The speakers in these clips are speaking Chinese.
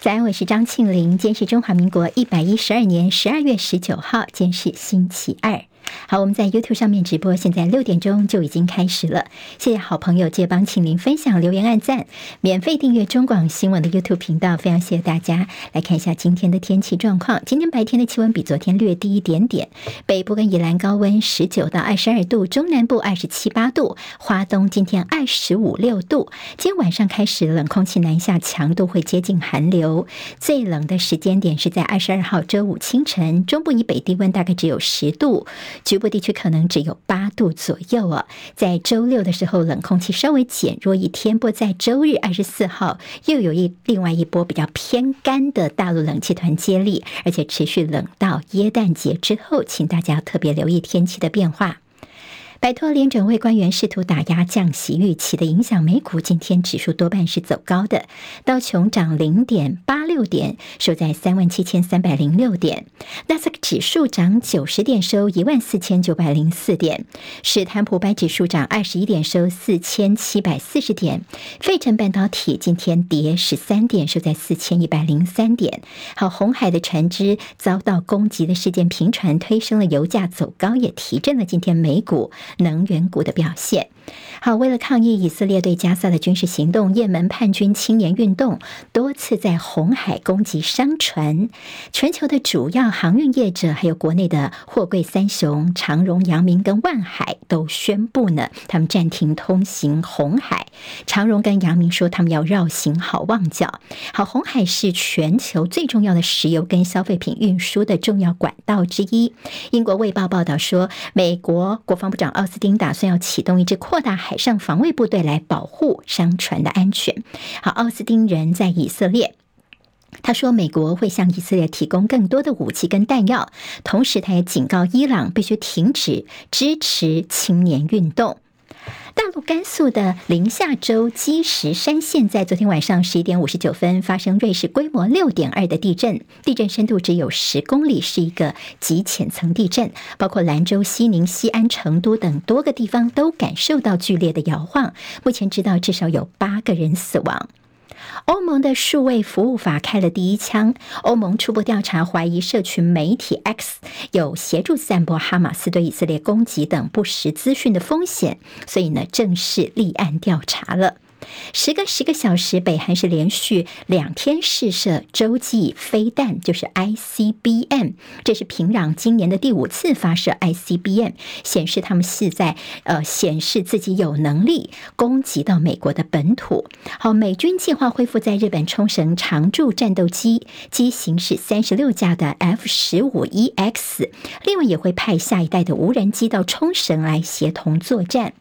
早安，我是张庆玲。今天是中华民国一百一十二年十二月十九号，今天是星期二。好，我们在 YouTube 上面直播，现在六点钟就已经开始了。谢谢好朋友借帮请您分享、留言、按赞，免费订阅中广新闻的 YouTube 频道，非常谢谢大家。来看一下今天的天气状况，今天白天的气温比昨天略低一点点，北部跟宜兰高温十九到二十二度，中南部二十七八度，花东今天二十五六度。今天晚上开始冷空气南下，强度会接近寒流，最冷的时间点是在二十二号周五清晨，中部以北低温大概只有十度。局部地区可能只有八度左右哦。在周六的时候，冷空气稍微减弱一天，不在周日二十四号又有一另外一波比较偏干的大陆冷气团接力，而且持续冷到耶诞节之后，请大家特别留意天气的变化。摆脱联准会官员试图打压降息预期的影响，美股今天指数多半是走高的，道琼涨零点八六点，收在三万七千三百零六点；纳斯达克指数涨九十点，收一万四千九百零四点；史坦普白指数涨二十一点，收四千七百四十点；费城半导体今天跌十三点，收在四千一百零三点。好，红海的船只遭到攻击的事件频传，推升了油价走高，也提振了今天美股。能源股的表现。好，为了抗议以色列对加萨的军事行动，也门叛军青年运动多次在红海攻击商船。全球的主要航运业者，还有国内的货柜三雄长荣、阳明跟万海都宣布呢，他们暂停通行红海。长荣跟阳明说，他们要绕行好望角。好，红海是全球最重要的石油跟消费品运输的重要管道之一。英国卫报报道说，美国国防部长奥斯汀打算要启动一支扩大海上防卫部队来保护商船的安全。好，奥斯汀人在以色列，他说美国会向以色列提供更多的武器跟弹药，同时他也警告伊朗必须停止支持青年运动。甘肃的临夏州积石山县在昨天晚上十一点五十九分发生瑞士规模六点二的地震，地震深度只有十公里，是一个极浅层地震。包括兰州、西宁、西安、成都等多个地方都感受到剧烈的摇晃。目前知道至少有八个人死亡。欧盟的数位服务法开了第一枪。欧盟初步调查怀疑社群媒体 X 有协助散播哈马斯对以色列攻击等不实资讯的风险，所以呢，正式立案调查了。时隔十个小时，北韩是连续两天试射洲际飞弹，就是 ICBM。这是平壤今年的第五次发射 ICBM，显示他们是在呃显示自己有能力攻击到美国的本土。好，美军计划恢复在日本冲绳常驻战斗机，机型是三十六架的 F 十五 EX，另外也会派下一代的无人机到冲绳来协同作战。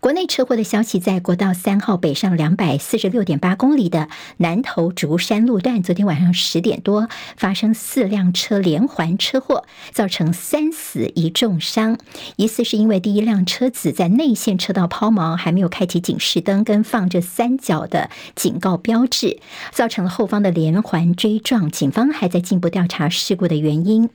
国内车祸的消息，在国道三号北上两百四十六点八公里的南投竹山路段，昨天晚上十点多发生四辆车连环车祸，造成三死一重伤。疑似是因为第一辆车子在内线车道抛锚，还没有开启警示灯跟放着三角的警告标志，造成了后方的连环追撞。警方还在进一步调查事故的原因。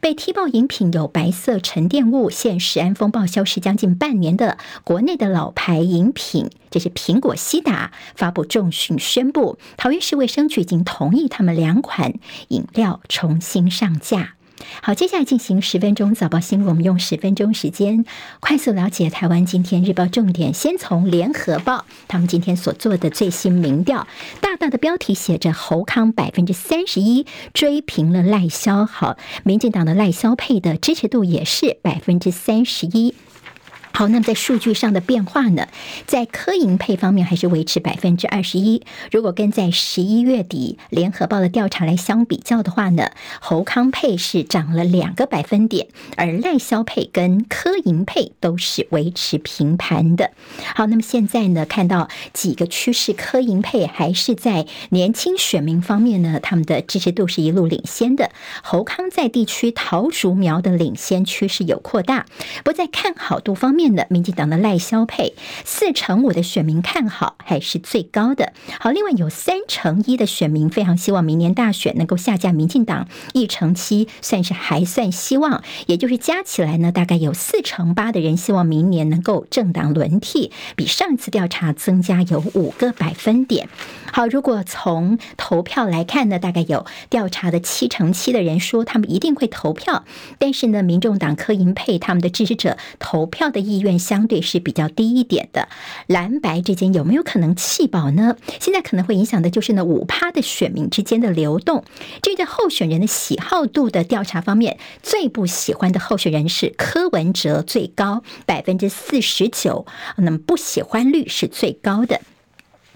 被踢爆饮品有白色沉淀物，现食安风暴消失将近半年的国内的。老牌饮品，这是苹果西打发布重讯宣布，桃园市卫生局已经同意他们两款饮料重新上架。好，接下来进行十分钟早报新闻，我们用十分钟时间快速了解台湾今天日报重点。先从联合报他们今天所做的最新民调，大大的标题写着侯康百分之三十一追平了赖萧，好，民进党的赖萧配的支持度也是百分之三十一。好，那么在数据上的变化呢？在柯银配方面还是维持百分之二十一。如果跟在十一月底联合报的调查来相比较的话呢，侯康配是涨了两个百分点，而赖萧配跟柯银配都是维持平盘的。好，那么现在呢，看到几个趋势，柯银配还是在年轻选民方面呢，他们的支持度是一路领先的。侯康在地区桃竹苗的领先趋势有扩大，不在看好度方面。面呢，民进党的赖萧配四成五的选民看好，还是最高的。好，另外有三成一的选民非常希望明年大选能够下架民进党，一成七算是还算希望，也就是加起来呢，大概有四成八的人希望明年能够政党轮替，比上次调查增加有五个百分点。好，如果从投票来看呢，大概有调查的七成七的人说他们一定会投票，但是呢，民众党柯银配他们的支持者投票的意愿相对是比较低一点的。蓝白之间有没有可能弃保呢？现在可能会影响的就是那五趴的选民之间的流动。这个候选人的喜好度的调查方面，最不喜欢的候选人是柯文哲，最高百分之四十九，那么不喜欢率是最高的。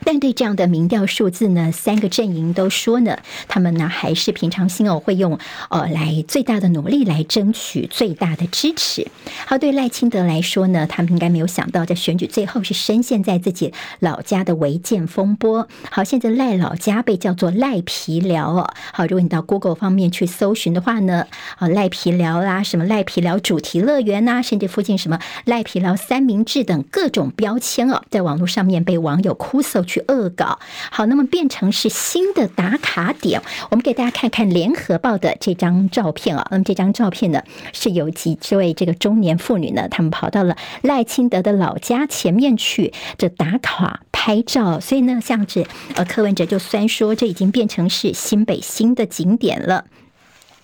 但对这样的民调数字呢，三个阵营都说呢，他们呢还是平常心哦，会用呃来最大的努力来争取最大的支持。好，对赖清德来说呢，他们应该没有想到，在选举最后是深陷在自己老家的违建风波。好，现在赖老家被叫做赖皮寮哦。好，如果你到 Google 方面去搜寻的话呢，啊赖皮寮啦，什么赖皮寮主题乐园呐，甚至附近什么赖皮寮三明治等各种标签哦，在网络上面被网友哭诉。去恶搞，好，那么变成是新的打卡点。我们给大家看看联合报的这张照片啊。那么这张照片呢，是有几位这个中年妇女呢，他们跑到了赖清德的老家前面去这打卡拍照。所以呢，像是呃柯文哲就虽然说这已经变成是新北新的景点了。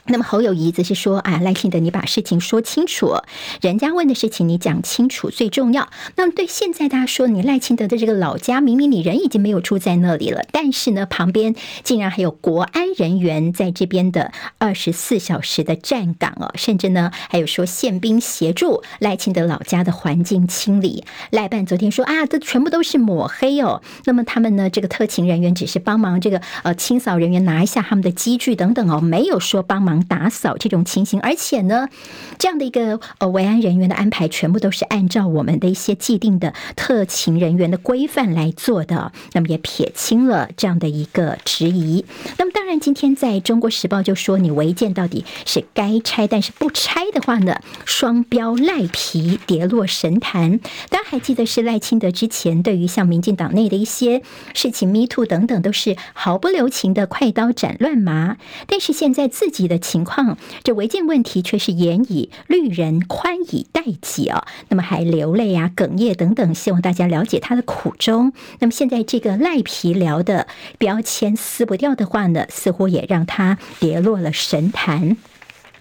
那么侯友谊则是说啊，赖清德，你把事情说清楚，人家问的事情你讲清楚最重要。那么对现在大家说，你赖清德的这个老家，明明你人已经没有住在那里了，但是呢，旁边竟然还有国安人员在这边的二十四小时的站岗哦，甚至呢还有说宪兵协助赖清德老家的环境清理。赖办昨天说啊，这全部都是抹黑哦。那么他们呢，这个特勤人员只是帮忙这个呃清扫人员拿一下他们的机具等等哦，没有说帮忙。打扫这种情形，而且呢，这样的一个呃维安人员的安排，全部都是按照我们的一些既定的特勤人员的规范来做的。那么也撇清了这样的一个质疑。那么当然，今天在中国时报就说，你违建到底是该拆，但是不拆的话呢，双标赖皮跌落神坛。大家还记得是赖清德之前对于像民进党内的一些事情，Me Too 等等，都是毫不留情的快刀斩乱麻。但是现在自己的。情况，这违建问题却是严以律人，宽以待己啊。那么还流泪啊、哽咽等等，希望大家了解他的苦衷。那么现在这个赖皮聊的标签撕不掉的话呢，似乎也让他跌落了神坛。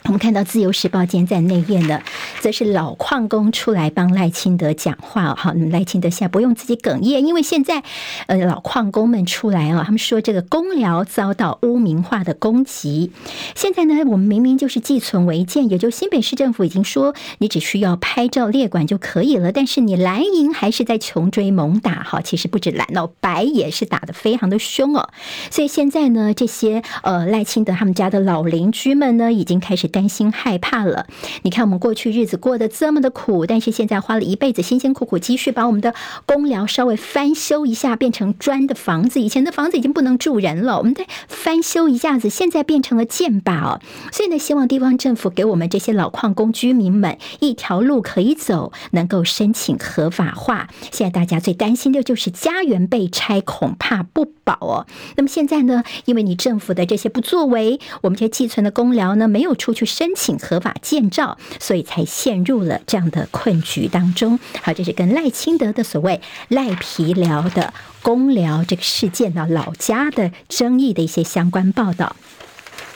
我们看到《自由时报》今天在内页呢，则是老矿工出来帮赖清德讲话哦。好，那么赖清德现在不用自己哽咽，因为现在呃老矿工们出来啊，他们说这个工寮遭到污名化的攻击。现在呢，我们明明就是寄存违建，也就新北市政府已经说你只需要拍照列管就可以了，但是你蓝营还是在穷追猛打。哈，其实不止蓝哦，白也是打得非常的凶哦。所以现在呢，这些呃赖清德他们家的老邻居们呢，已经开始。担心害怕了，你看我们过去日子过得这么的苦，但是现在花了一辈子辛辛苦苦积蓄，把我们的工寮稍微翻修一下，变成砖的房子。以前的房子已经不能住人了，我们再翻修一下子，现在变成了箭靶哦。所以呢，希望地方政府给我们这些老矿工居民们一条路可以走，能够申请合法化。现在大家最担心的就是家园被拆，恐怕不保哦。那么现在呢，因为你政府的这些不作为，我们这些寄存的公寮呢，没有出去。申请合法建造，所以才陷入了这样的困局当中。好，这是跟赖清德的所谓赖皮寮的公寮这个事件呢，老家的争议的一些相关报道。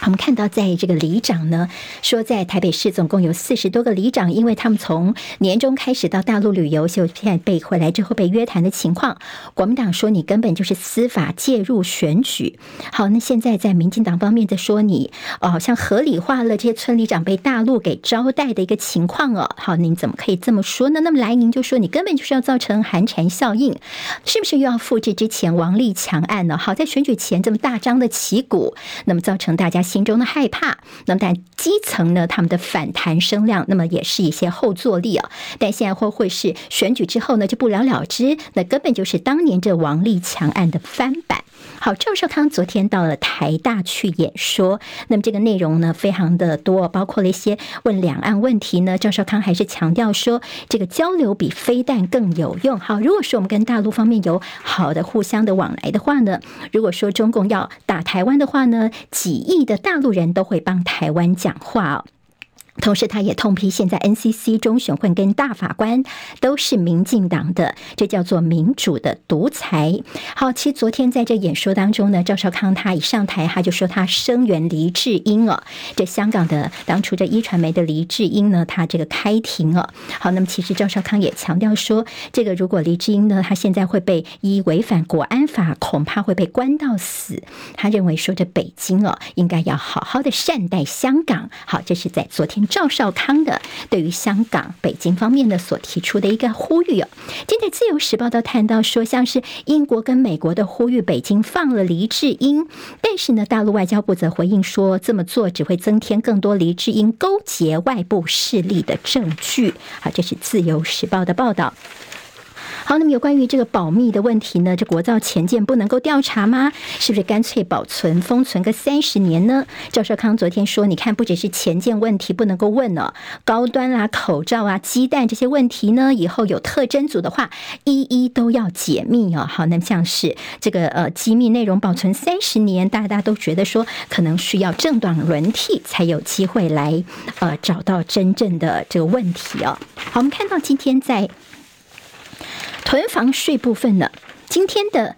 我们看到，在这个里长呢，说在台北市总共有四十多个里长，因为他们从年终开始到大陆旅游，就现在被回来之后被约谈的情况。国民党说你根本就是司法介入选举。好，那现在在民进党方面在说你哦，好像合理化了这些村里长被大陆给招待的一个情况哦。好，您怎么可以这么说呢？那么来您就说你根本就是要造成寒蝉效应，是不是又要复制之前王立强案呢？好，在选举前这么大张的旗鼓，那么造成大家。心中的害怕。那么，但基层呢，他们的反弹声量，那么也是一些后坐力啊。但现在会会是选举之后呢，就不了了之，那根本就是当年这王立强案的翻版。好，赵少康昨天到了台大去演说，那么这个内容呢非常的多，包括了一些问两岸问题呢。赵少康还是强调说，这个交流比飞弹更有用。好，如果说我们跟大陆方面有好的互相的往来的话呢，如果说中共要打台湾的话呢，几亿的大陆人都会帮台湾讲话哦。同时，他也痛批现在 NCC 中选会跟大法官都是民进党的，这叫做民主的独裁。好，其实昨天在这演说当中呢，赵少康他一上台，他就说他声援黎智英哦，这香港的当初这一传媒的黎智英呢，他这个开庭哦。好，那么其实赵少康也强调说，这个如果黎智英呢，他现在会被依违反国安法，恐怕会被关到死。他认为说，这北京哦，应该要好好的善待香港。好，这是在昨天。赵少康的对于香港、北京方面的所提出的一个呼吁哦，今天《自由时报》都谈到说，像是英国跟美国的呼吁，北京放了黎智英，但是呢，大陆外交部则回应说，这么做只会增添更多黎智英勾结外部势力的证据。好，这是《自由时报》的报道。好，那么有关于这个保密的问题呢？这国造前舰不能够调查吗？是不是干脆保存封存个三十年呢？赵少康昨天说，你看，不只是前舰问题不能够问了，高端啦、口罩啊、鸡蛋这些问题呢，以后有特征组的话，一一都要解密哦。好，那么像是这个呃机密内容保存三十年，大家都觉得说可能需要政党轮替才有机会来呃找到真正的这个问题哦。好，我们看到今天在。囤房税部分呢，今天的。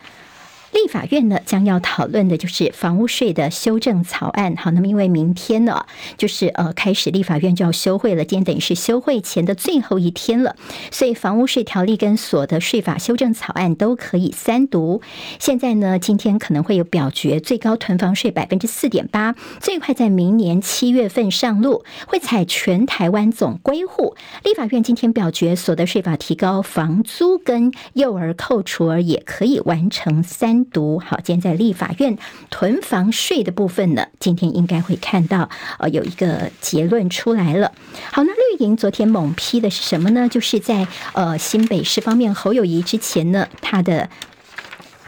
立法院呢，将要讨论的就是房屋税的修正草案。好，那么因为明天呢，就是呃开始立法院就要休会了，今天等于是休会前的最后一天了，所以房屋税条例跟所得税法修正草案都可以三读。现在呢，今天可能会有表决，最高囤房税百分之四点八，最快在明年七月份上路，会采全台湾总归户。立法院今天表决所得税法提高房租跟幼儿扣除额也可以完成三。读好，今天在立法院囤房税的部分呢，今天应该会看到呃有一个结论出来了。好，那绿营昨天猛批的是什么呢？就是在呃新北市方面，侯友谊之前呢，他的。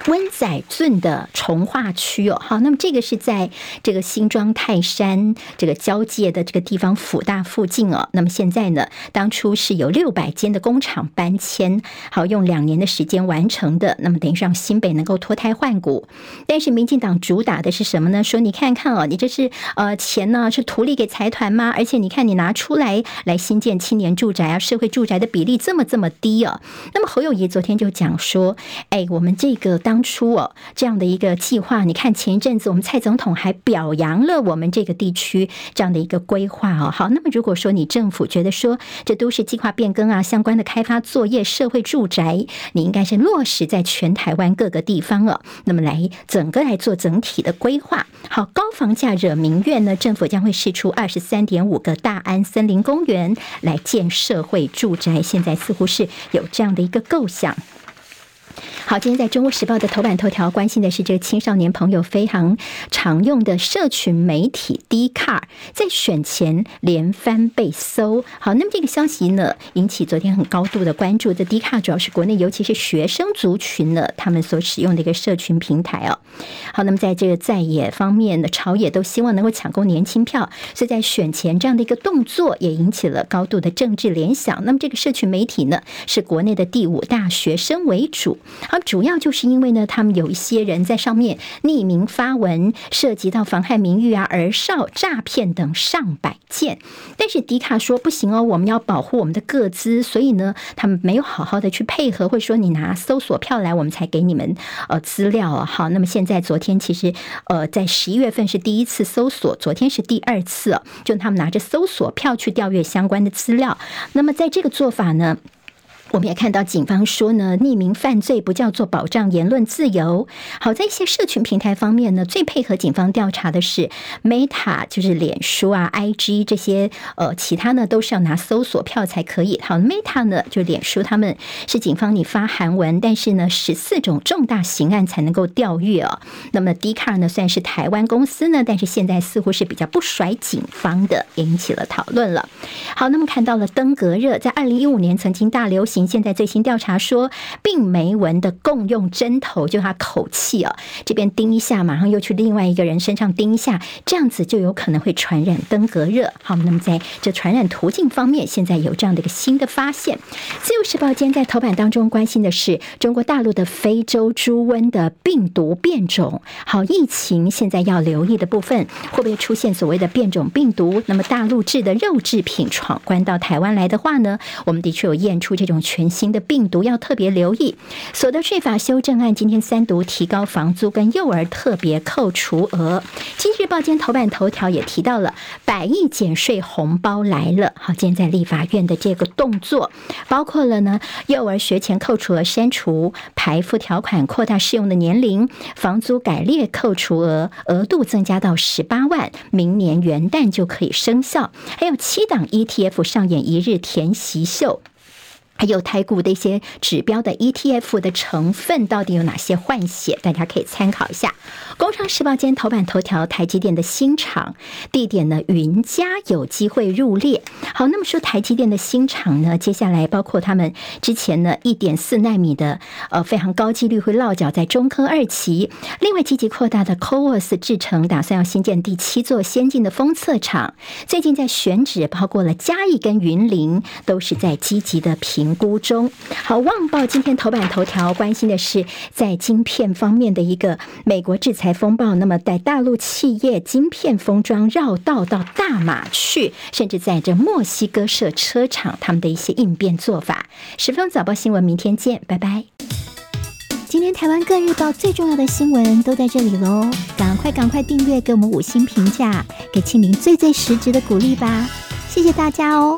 温仔圳的从化区哦，好，那么这个是在这个新庄泰山这个交界的这个地方辅大附近哦。那么现在呢，当初是有六百间的工厂搬迁，好，用两年的时间完成的。那么等于让新北能够脱胎换骨。但是民进党主打的是什么呢？说你看看哦，你这是呃钱呢是图利给财团吗？而且你看你拿出来来新建青年住宅啊，社会住宅的比例这么这么低哦。那么侯友谊昨天就讲说，哎，我们这个当当初哦，这样的一个计划，你看前一阵子我们蔡总统还表扬了我们这个地区这样的一个规划哦。好，那么如果说你政府觉得说这都市计划变更啊，相关的开发作业、社会住宅，你应该是落实在全台湾各个地方哦。那么来整个来做整体的规划。好，高房价惹民怨呢，政府将会释出二十三点五个大安森林公园来建社会住宅，现在似乎是有这样的一个构想。好，今天在《中国时报》的头版头条，关心的是这个青少年朋友非常常用的社群媒体 d c a r 在选前连番被搜。好，那么这个消息呢，引起昨天很高度的关注。这 d c a r 主要是国内尤其是学生族群呢，他们所使用的一个社群平台哦。好，那么在这个在野方面的朝野都希望能够抢攻年轻票，所以在选前这样的一个动作也引起了高度的政治联想。那么这个社群媒体呢，是国内的第五大学生为主。好，主要就是因为呢，他们有一些人在上面匿名发文，涉及到妨害名誉啊、儿少诈骗等上百件。但是迪卡说不行哦，我们要保护我们的个资，所以呢，他们没有好好的去配合，会说你拿搜索票来，我们才给你们呃资料啊。好，那么现在昨天其实呃在十一月份是第一次搜索，昨天是第二次，就他们拿着搜索票去调阅相关的资料。那么在这个做法呢，我们也看到警方说呢，匿名犯罪不叫做保障言论自由。好在一些社群平台方面呢，最配合警方调查的是 Meta，就是脸书啊、IG 这些，呃，其他呢都是要拿搜索票才可以。好，Meta 呢就脸书，他们是警方你发韩文，但是呢十四种重大刑案才能够调阅哦。那么 Dcard 呢算是台湾公司呢，但是现在似乎是比较不甩警方的，引起了讨论了。好，那么看到了登革热，在二零一五年曾经大流行，现在最新调查说，并没闻的共用针头，就他口气哦，这边叮一下，马上又去另外一个人身上叮一下，这样子就有可能会传染登革热。好，那么在这传染途径方面，现在有这样的一个新的发现。自由时报今天在头版当中关心的是中国大陆的非洲猪瘟的病毒变种。好，疫情现在要留意的部分，会不会出现所谓的变种病毒？那么大陆制的肉制品闯关到台湾来的话呢，我们的确有验出这种全新的病毒，要特别留意。所得税法修正案今天三读提高房租跟幼儿特别扣除额。经济日报今天头版头条也提到了百亿减税红包来了。好，今天在立法院的这个动作，包括了呢幼儿学前扣除额删除，排付条款扩大适用的年龄，房租改列扣除额额度增加到十八万，明年元旦就可以生效。还有七档 ETF 上演一日填席秀。还有台股的一些指标的 ETF 的成分到底有哪些换血？大家可以参考一下。工商时报今天头版头条，台积电的新厂地点呢，云嘉有机会入列。好，那么说台积电的新厂呢，接下来包括他们之前呢一点四纳米的呃非常高几率会落脚在中科二期，另外积极扩大的 CoWoS 制程，打算要新建第七座先进的封测厂。最近在选址，包括了嘉义跟云林，都是在积极的评。评估中，好，《旺报》今天头版头条关心的是在晶片方面的一个美国制裁风暴。那么，在大陆企业晶片封装绕道到大马去，甚至在这墨西哥设车厂，他们的一些应变做法。十分早报新闻，明天见，拜拜。今天台湾各日报最重要的新闻都在这里喽，赶快赶快订阅，给我们五星评价，给庆玲最最实质的鼓励吧，谢谢大家哦。